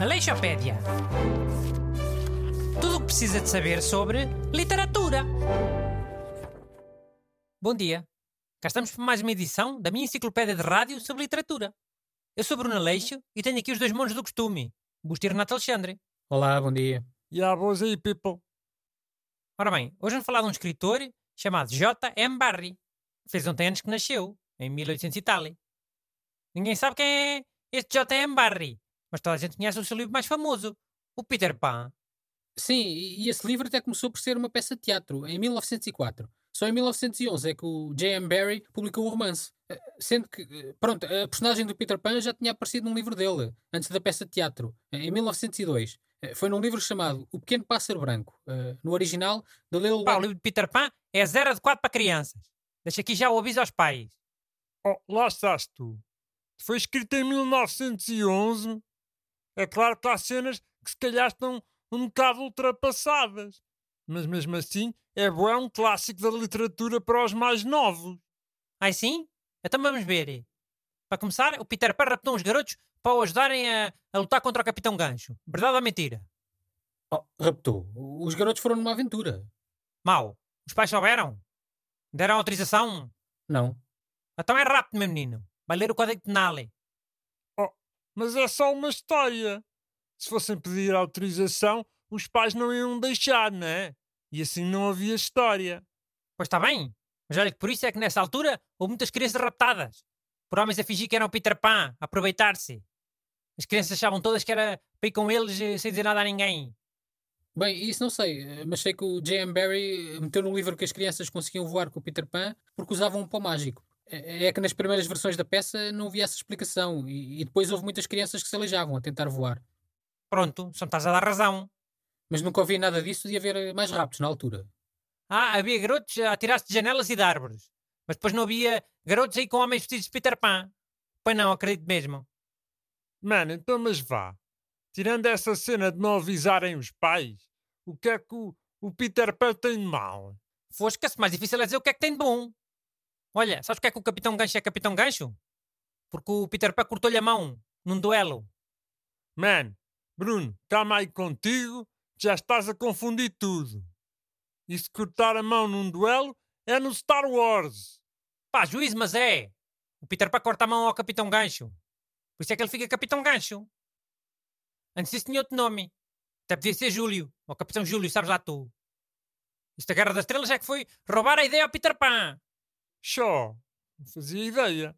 Aleixopédia. Tudo o que precisa de saber sobre literatura. Bom dia. Cá estamos para mais uma edição da minha enciclopédia de rádio sobre literatura. Eu sou Bruno Aleixo e tenho aqui os dois monges do costume, Busto e Renato Alexandre. Olá, bom dia. E a voz aí, people. Ora bem, hoje vamos falar de um escritor chamado J. M. Barrie. Fez ontem anos que nasceu, em 1800 e tal. Ninguém sabe quem é este J. M. Barrie, mas toda a gente conhece o seu livro mais famoso, o Peter Pan. Sim, e esse livro até começou por ser uma peça de teatro, em 1904. Só em 1911 é que o J.M. Barrie publicou o romance. Eh, Sendo que, eh, pronto, a personagem do Peter Pan já tinha aparecido num livro dele, antes da peça de teatro, em 1902. Eh, Foi num livro chamado O Pequeno Pássaro Branco. Eh, No original, The Little Pá, o livro de Peter Pan é zero de 4 para crianças. Deixa aqui já o aviso aos pais. Oh, lá estás tu. Foi escrito em 1911. É claro que há cenas que se calhar estão um bocado ultrapassadas. Mas mesmo assim, é bom, é um clássico da literatura para os mais novos. Ai sim? Então vamos ver. Para começar, o Peter Pan raptou uns garotos para o ajudarem a, a lutar contra o Capitão Gancho. Verdade ou mentira? Oh, raptou. Os garotos foram numa aventura. Mau. Os pais souberam? Deram autorização? Não. Então é rápido, meu menino. Vai ler o Código Penal. Mas é só uma história. Se fossem pedir autorização, os pais não iam deixar, não é? E assim não havia história. Pois está bem. Mas olha que por isso é que nessa altura houve muitas crianças raptadas. Por homens a fingir que eram o Peter Pan, a aproveitar-se. As crianças achavam todas que era para ir com eles eh, sem dizer nada a ninguém. Bem, isso não sei, eh, mas sei que o J.M. Barrie meteu no livro que as crianças conseguiam voar com o Peter Pan porque usavam um pau mágico. É é que nas primeiras versões da peça não havia essa explicação e, e depois houve muitas crianças que se aleijavam a tentar voar. Pronto, só me estás a dar razão. Mas nunca ouvi nada disso de haver mais raptos na altura. Ah, havia garotos a tirar-se de janelas e de árvores. Mas depois não havia garotos aí com homens vestidos de Peter Pan. Pois não, acredito mesmo. Mano, então mas vá. Tirando essa cena de não avisarem os pais, o que é que o, o Peter Pan tem de mal? Fosca-se, mais difícil é dizer o que é que tem de bom. Olha, sabes porque é que o Capitão Gancho é Capitão Gancho? Porque o Peter Pan cortou-lhe a mão num duelo. Mano, Bruno, calma aí contigo, já estás a confundir tudo. E se cortar a mão num duelo é no Star Wars. Pá, juízo, mas é. O Peter Pan corta a mão ao Capitão Gancho. Por isso é que ele fica Capitão Gancho. Antes disso tinha outro nome. Até podia ser Júlio. Ou Capitão Júlio, sabes lá tu. Isto da Guerra das Estrelas é que foi roubar a ideia ao Peter Pan. Só, não fazia ideia.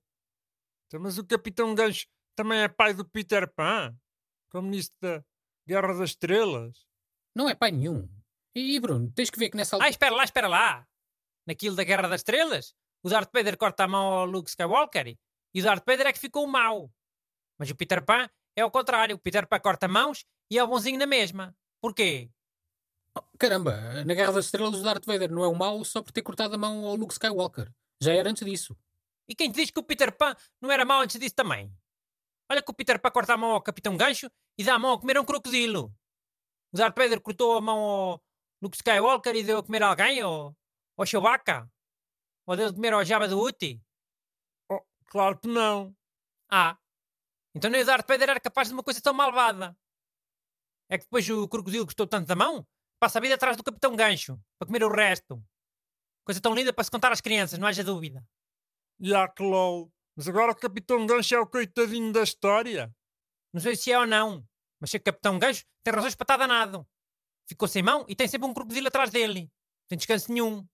Então, mas o Capitão Gancho também é pai do Peter Pan? Como nisso da Guerra das Estrelas? Não é pai nenhum. E, Bruno, tens que ver que nessa Ah, altura. espera lá, espera lá. Naquilo da Guerra das Estrelas, o Darth Vader corta a mão ao Luke Skywalker e o Darth Vader é que ficou mau. Mas o Peter Pan é ao contrário. O Peter Pan corta mãos e é o bonzinho na mesma. Porquê? Caramba, na Guerra das Estrelas o Darth Vader não é o mau só por ter cortado a mão ao Luke Skywalker. Já era antes disso. E quem te diz que o Peter Pan não era mau antes disso também? Olha que o Peter Pan corta a mão ao Capitão Gancho e dá a mão a comer a um crocodilo. O Darth Vader cortou a mão ao Luke Skywalker e deu a comer a alguém? Ou ao Chewbacca? Ou deu a comer ao Jabba do Hutt? Oh, claro que não. Ah, então nem o Darth Vader era capaz de uma coisa tão malvada. É que depois o crocodilo gostou tanto da mão, passa a vida atrás do Capitão Gancho, para comer o resto. Coisa tão linda para se contar às crianças, não haja dúvida. E que lol. Mas agora o Capitão Gancho é o coitadinho da história. Não sei se é ou não, mas sei que o Capitão Gancho tem razões para estar danado. Ficou sem mão e tem sempre um crocodilo atrás dele. Sem descanso nenhum.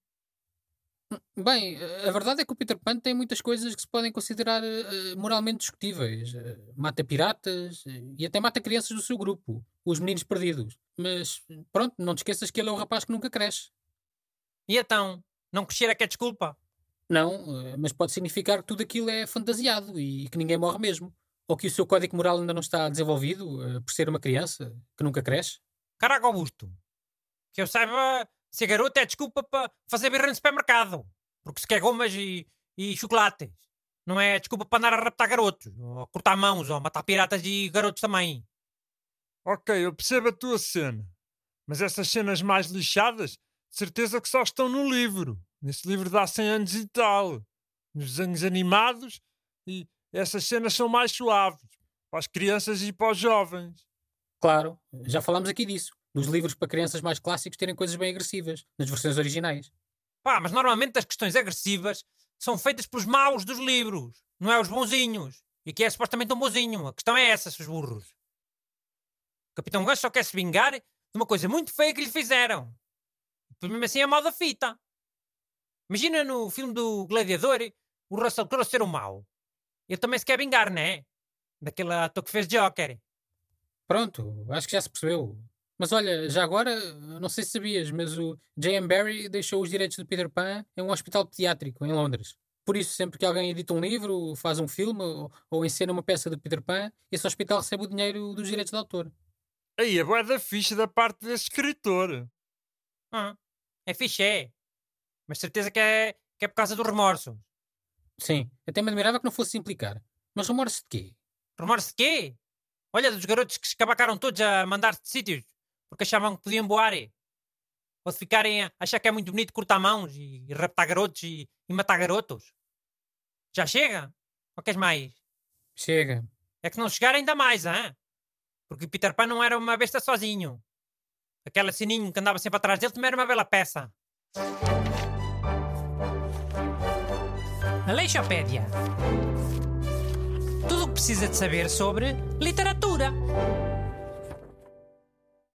Bem, a verdade é que o Peter Pan tem muitas coisas que se podem considerar eh, moralmente discutíveis. Eh, mata piratas eh, e até mata crianças do seu grupo, os meninos perdidos. Mas pronto, não te esqueças que ele é o rapaz que nunca cresce. E então? Não crescer é que é desculpa? Não, eh, mas pode significar que tudo aquilo é fantasiado e que ninguém morre mesmo. Ou que o seu código moral ainda não está desenvolvido eh, por ser uma criança que nunca cresce. Caraca, Augusto. Que eu saiba, ser garoto é desculpa para fazer birra no supermercado. Porque se quer gomas e, e chocolates. Não é desculpa para andar a raptar garotos, ou cortar mãos, ou matar piratas e garotos também. Ok, eu percebo a tua cena. Mas essas cenas mais lixadas, certeza que só estão no livro. Nesse livro dá 100 anos e tal. Nos desenhos animados, e essas cenas são mais suaves para as crianças e para os jovens. Claro, já falámos aqui disso. Dos livros para crianças mais clássicos terem coisas bem agressivas, nas versões originais. Pá, mas normalmente as questões agressivas são feitas pelos maus dos livros, não é os bonzinhos. E aqui é supostamente um bonzinho. A questão é essa, seus burros. O Capitão Gancho só quer se vingar de uma coisa muito feia que lhe fizeram. Depois mesmo assim é mal da fita. Imagina no filme do Gladiador o Russell Crowe ser o mau. Ele também se quer vingar, não é? Daquele ator que fez Joker. Pronto, acho que já se percebeu. Mas olha, já agora, não sei se sabias, mas o J.M. Barry deixou os direitos do Peter Pan em um hospital pediátrico em Londres. Por isso, sempre que alguém edita um livro, faz um filme ou, ou encena uma peça de Peter Pan, esse hospital recebe o dinheiro dos direitos de autor. Aí é boa da ficha da parte desse escritor. Ah, é fixe, é. Mas certeza que é, que é por causa do remorso. Sim, até me admirava que não fosse implicar. Mas remorso de quê? Remorso de quê? Olha, dos garotos que se cabacaram todos a mandar-se de sítios porque achavam que podiam voar. Ou de ficarem a achar que é muito bonito cortar mãos e, e raptar garotos e, e matar garotos. Já chega? Ou queres mais? Chega. É que não chegar ainda mais, hein? Porque o Peter Pan não era uma besta sozinho. Aquela sininho que andava sempre atrás dele também era uma bela peça. Aleixopédia. Tudo o que precisa de saber sobre literatura.